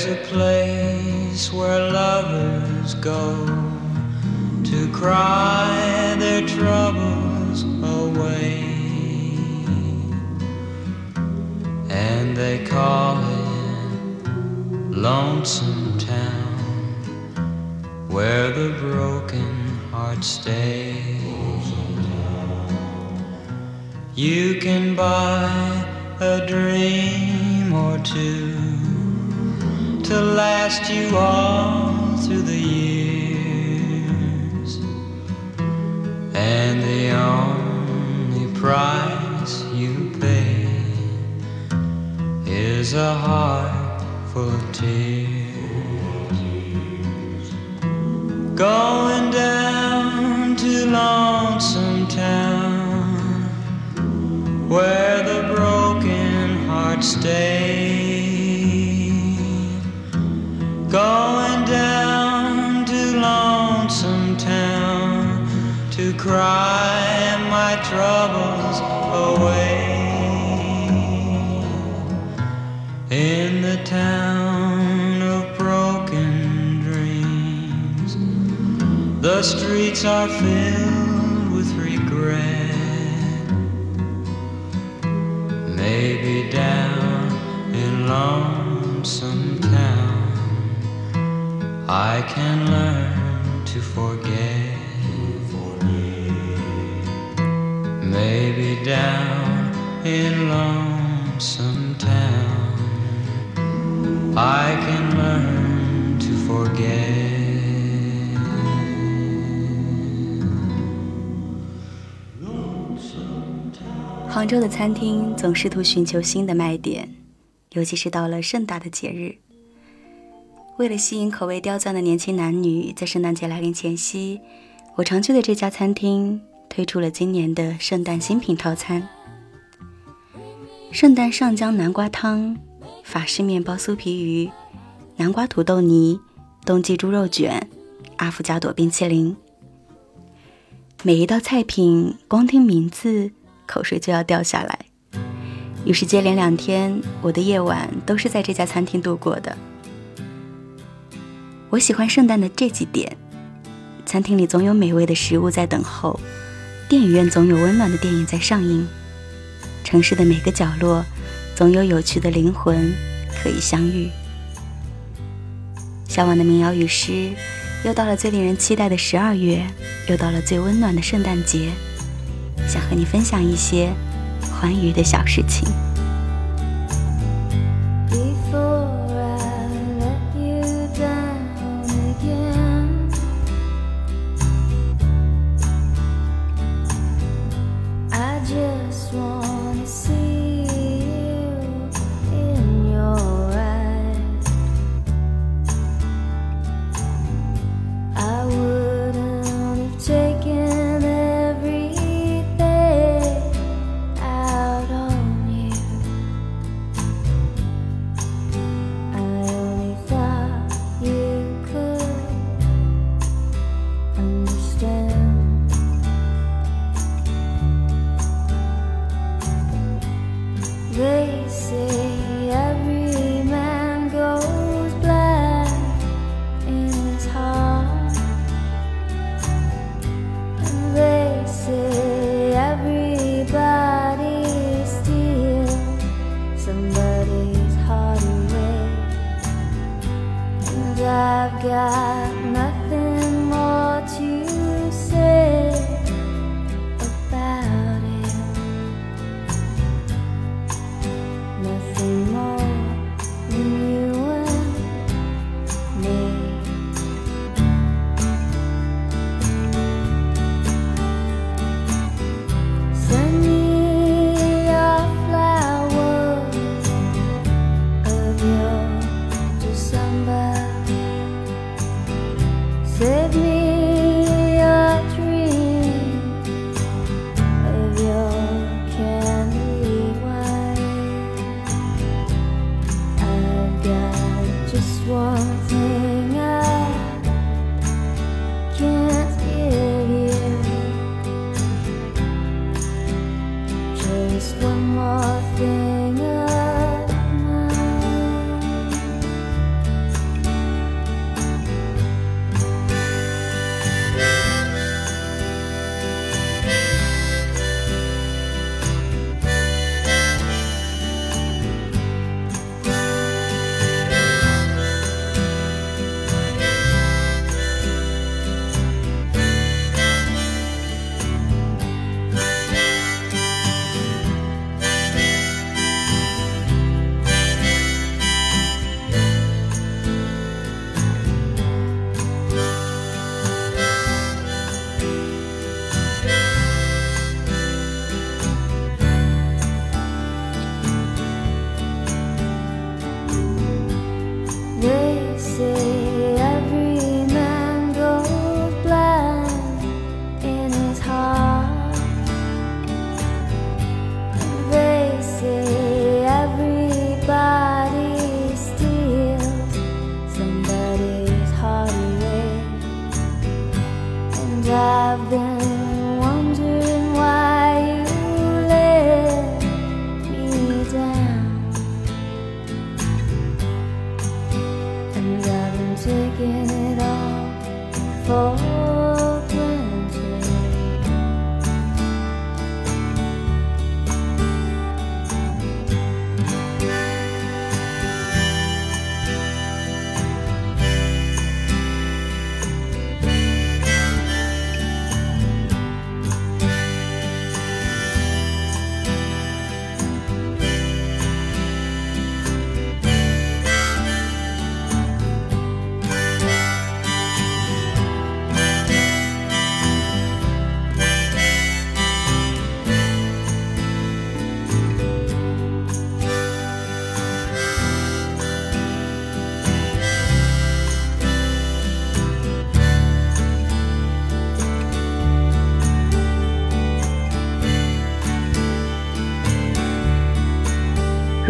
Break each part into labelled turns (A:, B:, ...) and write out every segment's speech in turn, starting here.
A: There's a place where lovers go to cry their troubles away, and they call it Lonesome Town, where the broken hearts stay. You can buy a dream or two to last you all through the years. And the only price you pay is a heart full of tears. Going down to Lonesome Town, where the broken hearts stay the streets are filled with regret. Maybe down in Lonesome Town. I can learn to forget. Maybe down in lonesome town, I can learn to forget.
B: 杭州的餐厅总试图寻求新的卖点，尤其是到了盛大的节日。为了吸引口味刁钻的年轻男女，在圣诞节来临前夕，我常去的这家餐厅推出了今年的圣诞新品套餐：圣诞上浆南瓜汤、法式面包酥皮鱼、南瓜土豆泥、冬季猪肉卷、阿芙加朵冰淇淋。每一道菜品，光听名字，口水就要掉下来。于是接连两天，我的夜晚都是在这家餐厅度过的。我喜欢圣诞的这几点：餐厅里总有美味的食物在等候，电影院总有温暖的电影在上映，城市的每个角落总有有趣的灵魂可以相遇。向往的民谣与诗，又到了最令人期待的十二月，又到了最温暖的圣诞节，想和你分享一些欢愉的小事情。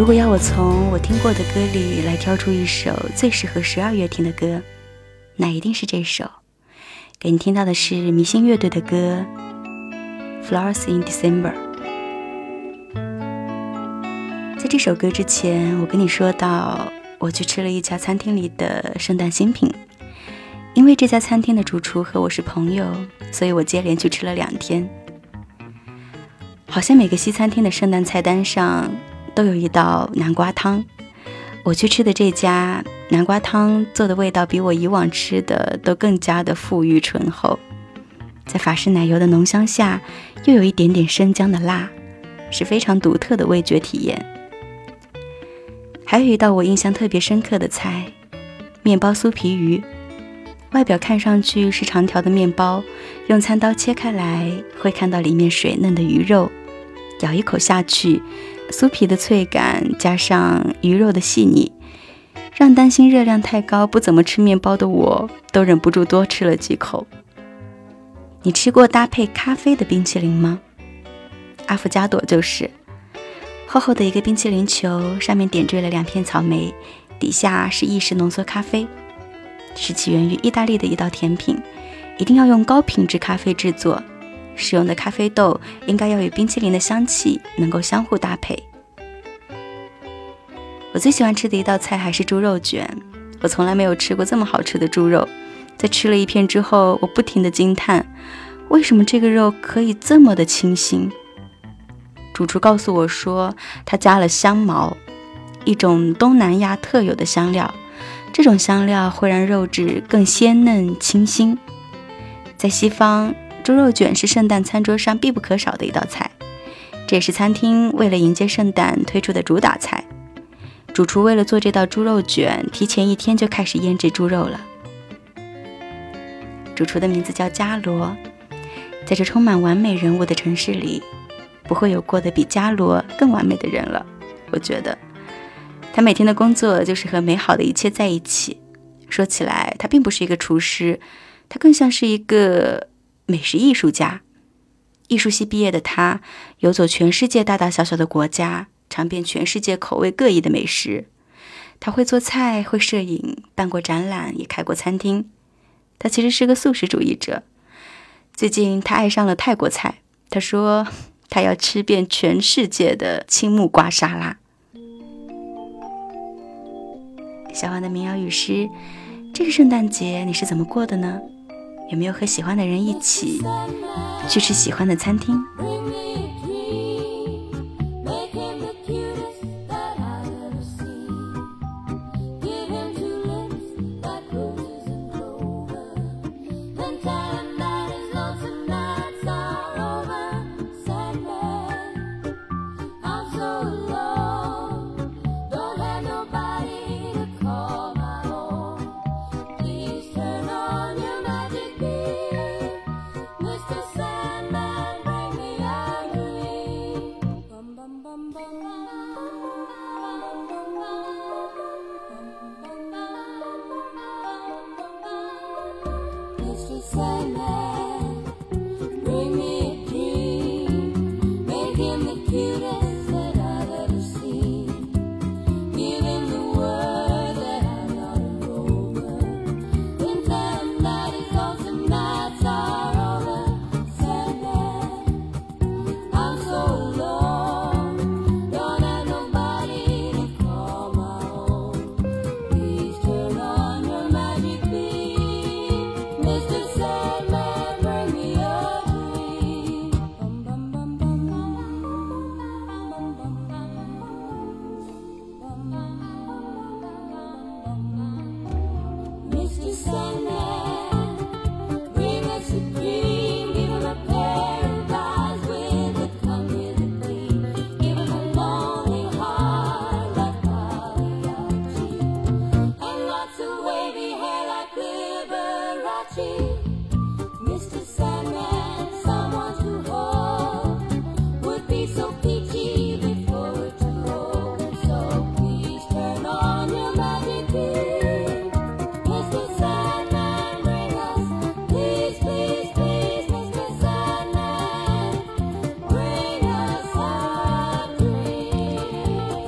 B: 如果要我从我听过的歌里来挑出一首最适合十二月听的歌，那一定是这首。给你听到的是迷星乐队的歌《Flowers in December》。在这首歌之前，我跟你说到，我去吃了一家餐厅里的圣诞新品。因为这家餐厅的主厨和我是朋友，所以我接连去吃了两天。好像每个西餐厅的圣诞菜单上。都有一道南瓜汤，我去吃的这家南瓜汤做的味道比我以往吃的都更加的馥郁醇厚，在法式奶油的浓香下，又有一点点生姜的辣，是非常独特的味觉体验。还有一道我印象特别深刻的菜，面包酥皮鱼，外表看上去是长条的面包，用餐刀切开来会看到里面水嫩的鱼肉，咬一口下去。酥皮的脆感加上鱼肉的细腻，让担心热量太高不怎么吃面包的我都忍不住多吃了几口。你吃过搭配咖啡的冰淇淋吗？阿芙加朵就是，厚厚的一个冰淇淋球，上面点缀了两片草莓，底下是意式浓缩咖啡，是起源于意大利的一道甜品，一定要用高品质咖啡制作。使用的咖啡豆应该要与冰淇淋的香气能够相互搭配。我最喜欢吃的一道菜还是猪肉卷，我从来没有吃过这么好吃的猪肉。在吃了一片之后，我不停的惊叹，为什么这个肉可以这么的清新？主厨告诉我说，他加了香茅，一种东南亚特有的香料，这种香料会让肉质更鲜嫩清新。在西方，猪肉卷是圣诞餐桌上必不可少的一道菜，这也是餐厅为了迎接圣诞推出的主打菜。主厨为了做这道猪肉卷，提前一天就开始腌制猪肉了。主厨的名字叫伽罗，在这充满完美人物的城市里，不会有过得比伽罗更完美的人了。我觉得，他每天的工作就是和美好的一切在一起。说起来，他并不是一个厨师，他更像是一个美食艺术家。艺术系毕业的他，游走全世界大大小小的国家。尝遍全世界口味各异的美食，他会做菜，会摄影，办过展览，也开过餐厅。他其实是个素食主义者。最近他爱上了泰国菜，他说他要吃遍全世界的青木瓜沙拉。小王的民谣语诗，这个圣诞节你是怎么过的呢？有没有和喜欢的人一起去吃喜欢的餐厅？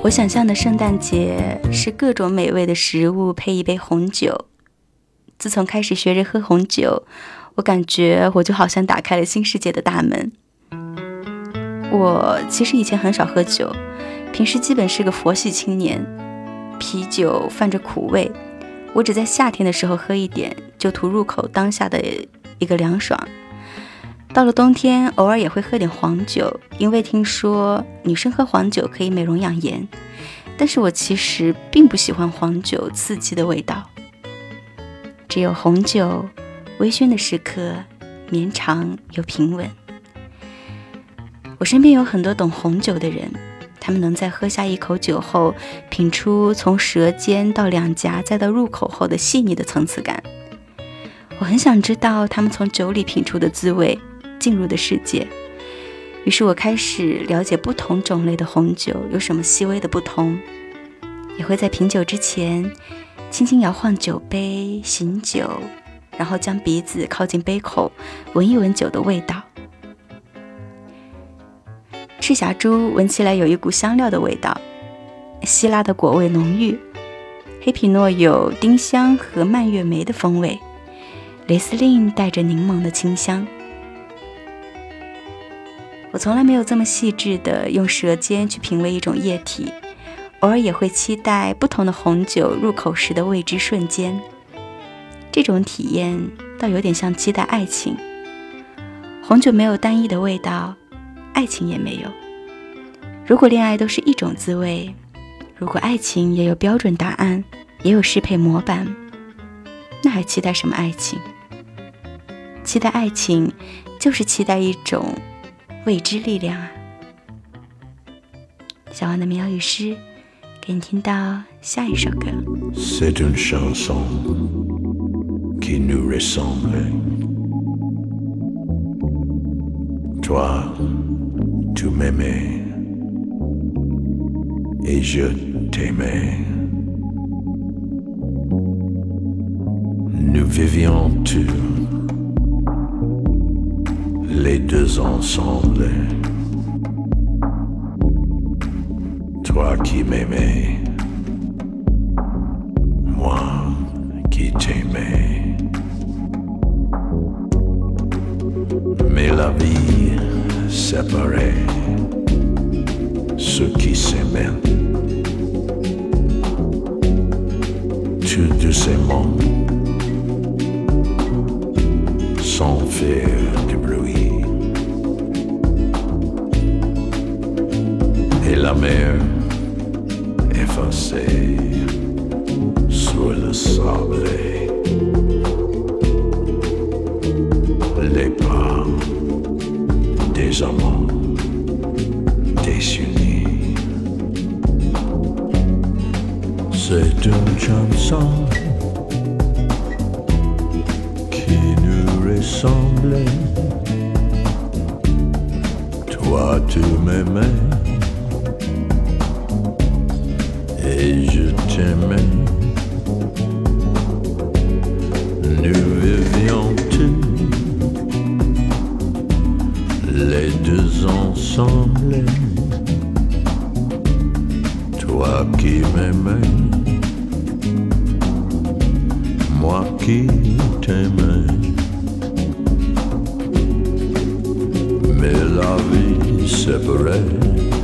B: 我想象的圣诞节是各种美味的食物配一杯红酒。自从开始学着喝红酒，我感觉我就好像打开了新世界的大门。我其实以前很少喝酒，平时基本是个佛系青年，啤酒泛着苦味，我只在夏天的时候喝一点，就图入口当下的一个凉爽。到了冬天，偶尔也会喝点黄酒，因为听说女生喝黄酒可以美容养颜。但是我其实并不喜欢黄酒刺激的味道。只有红酒微醺的时刻，绵长又平稳。我身边有很多懂红酒的人，他们能在喝下一口酒后，品出从舌尖到两颊再到入口后的细腻的层次感。我很想知道他们从酒里品出的滋味。进入的世界，于是我开始了解不同种类的红酒有什么细微的不同，也会在品酒之前轻轻摇晃酒杯醒酒，然后将鼻子靠近杯口闻一闻酒的味道。赤霞珠闻起来有一股香料的味道，希腊的果味浓郁，黑皮诺有丁香和蔓越莓的风味，雷司令带着柠檬的清香。我从来没有这么细致的用舌尖去品味一种液体，偶尔也会期待不同的红酒入口时的未知瞬间。这种体验倒有点像期待爱情。红酒没有单一的味道，爱情也没有。如果恋爱都是一种滋味，如果爱情也有标准答案，也有适配模板，那还期待什么爱情？期待爱情，就是期待一种未知力量啊！小王的民谣与诗，给你听到下一首歌。
C: Nous vivions tous les deux ensemble. Toi qui m'aimais, moi qui t'aimais. Mais la vie séparait ceux qui s'aimaient. Tout doucement sans faire jamais effacé sous le sable. Les pas des amants désunis. C'est une chanson qui nous ressemble. Toi, tu m'aimais. Et je t'aimais. Nous vivions tous les deux ensemble. Toi qui m'aimais, moi qui t'aimais. la vie séparait ceux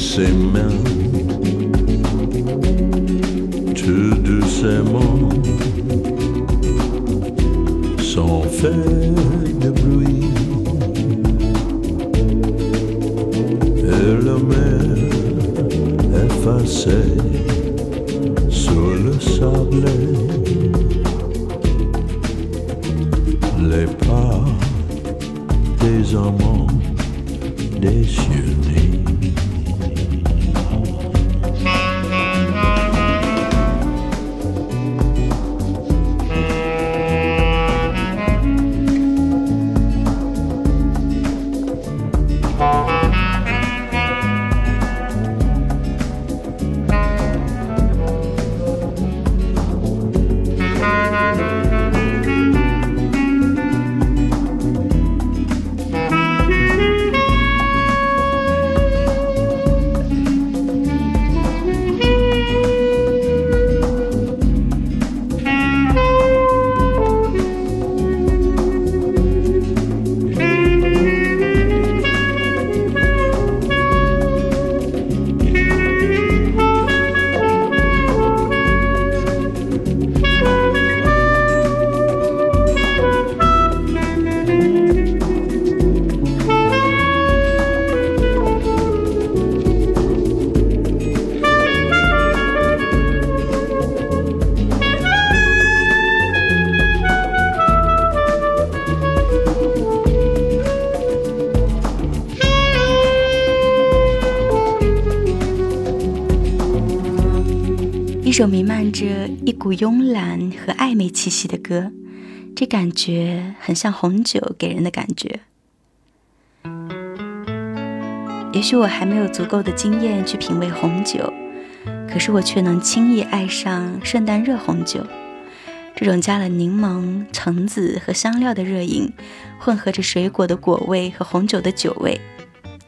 C: qui s'aimaient tout doucement sans faire de bruit. Et la mer effacée sur le sable
B: 一首弥漫着一股慵懒和暧昧气息的歌，这感觉很像红酒给人的感觉。也许我还没有足够的经验去品味红酒，可是我却能轻易爱上圣诞热红酒。这种加了柠檬、橙子和香料的热饮，混合着水果的果味和红酒的酒味，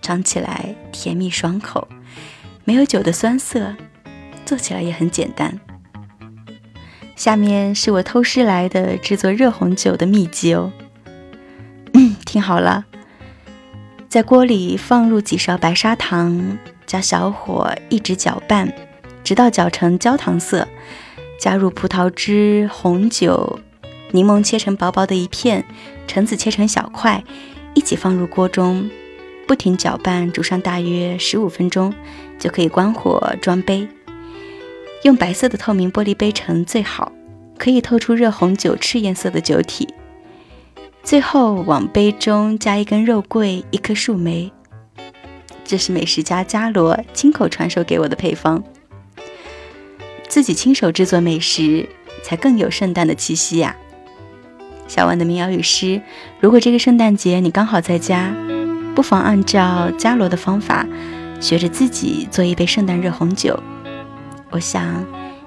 B: 尝起来甜蜜爽口，没有酒的酸涩。做起来也很简单。下面是我偷师来的制作热红酒的秘籍哦。嗯，听好了，在锅里放入几勺白砂糖，加小火一直搅拌，直到搅成焦糖色。加入葡萄汁、红酒、柠檬切成薄薄的一片，橙子切成小块，一起放入锅中，不停搅拌，煮上大约十五分钟，就可以关火装杯。用白色的透明玻璃杯盛最好，可以透出热红酒赤颜色的酒体。最后往杯中加一根肉桂，一颗树莓。这是美食家伽罗亲口传授给我的配方。自己亲手制作美食，才更有圣诞的气息呀！小万的民谣与诗：如果这个圣诞节你刚好在家，不妨按照伽罗的方法，学着自己做一杯圣诞热红酒。我想，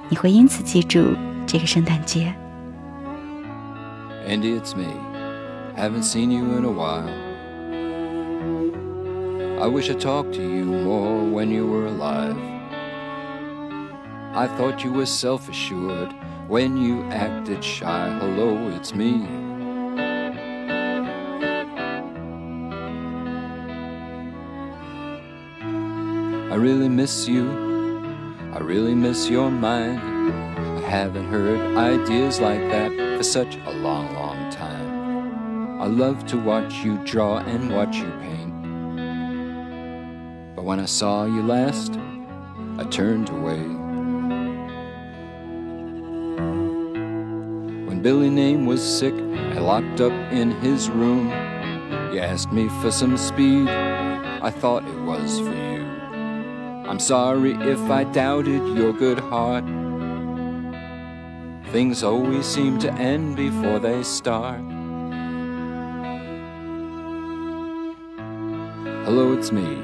B: 你会因此记住这个圣诞节。
D: Andy, it's me. Haven't seen you in a while. I wish I talked to you more when you were alive. I thought you were self assured when you acted shy. Hello, it's me. I really miss you. I really miss your mind. I haven't heard ideas like that for such a long, long time. I love to watch you draw and watch you paint. But when I saw you last, I turned away. When Billy Name was sick and locked up in his room, you asked me for some speed. I thought it was for you. I'm sorry if I doubted your good heart. Things always seem to end before they start. Hello, it's me.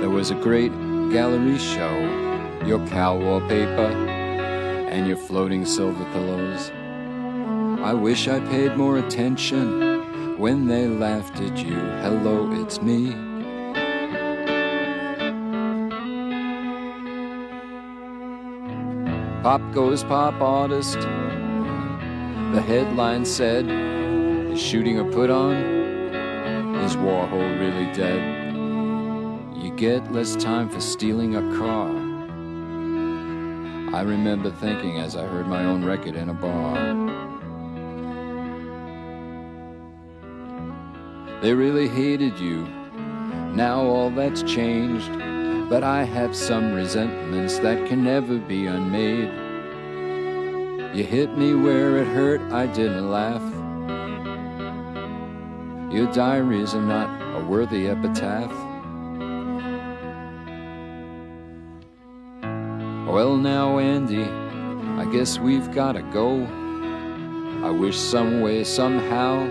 D: There was a great gallery show. Your cow wallpaper and your floating silver pillows. I wish I paid more attention when they laughed at you. Hello, it's me. Pop goes pop artist. The headline said, Is shooting a put on? Is Warhol really dead? You get less time for stealing a car. I remember thinking as I heard my own record in a bar. They really hated you. Now all that's changed. But I have some resentments that can never be unmade. You hit me where it hurt, I didn't laugh. Your diaries are not a worthy epitaph. Well, now, Andy, I guess we've gotta go. I wish some way, somehow,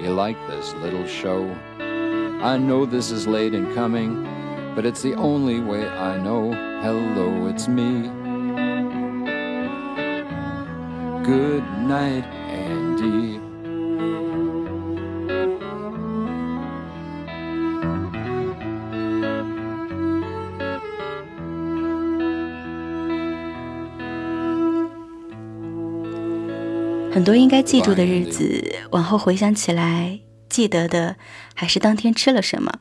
D: you like this little show. I know this is late in coming but it's the only way I know. Hello, it's me. Good night, Andy.
B: 很多应该记住的日子，往后回想起来，记得的还是当天吃了什么。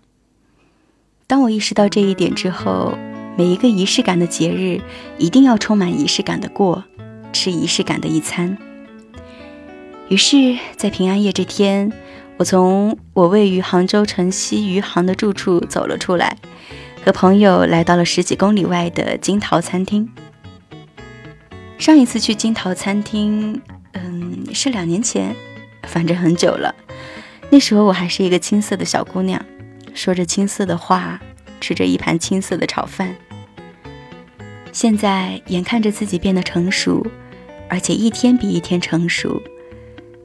B: 当我意识到这一点之后，每一个仪式感的节日一定要充满仪式感的过，吃仪式感的一餐。于是，在平安夜这天，我从我位于杭州城西余杭的住处走了出来，和朋友来到了十几公里外的金桃餐厅。上一次去金桃餐厅，嗯，是两年前，反正很久了。那时候我还是一个青涩的小姑娘。说着青涩的话，吃着一盘青涩的炒饭。现在眼看着自己变得成熟，而且一天比一天成熟，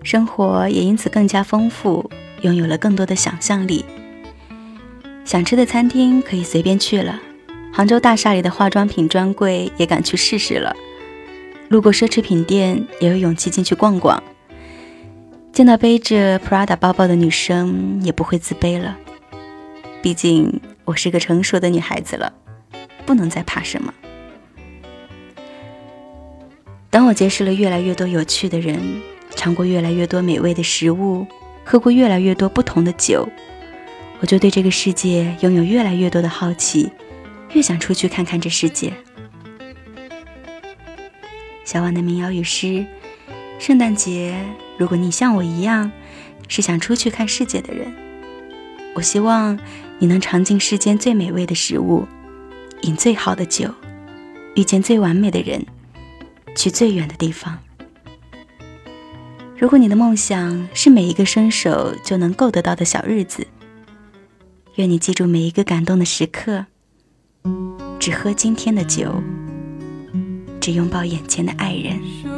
B: 生活也因此更加丰富，拥有了更多的想象力。想吃的餐厅可以随便去了，杭州大厦里的化妆品专柜也敢去试试了，路过奢侈品店也有勇气进去逛逛。见到背着 Prada 包包的女生，也不会自卑了。毕竟我是个成熟的女孩子了，不能再怕什么。当我结识了越来越多有趣的人，尝过越来越多美味的食物，喝过越来越多不同的酒，我就对这个世界拥有越来越多的好奇，越想出去看看这世界。小婉的民谣与诗：圣诞节，如果你像我一样，是想出去看世界的人，我希望。你能尝尽世间最美味的食物，饮最好的酒，
E: 遇见最完美的人，去最远的地方。如果你的梦想是每一个伸手就能够得到的小日子，愿你记住每一个感动的时刻，只喝今天的酒，只拥抱眼前的爱人。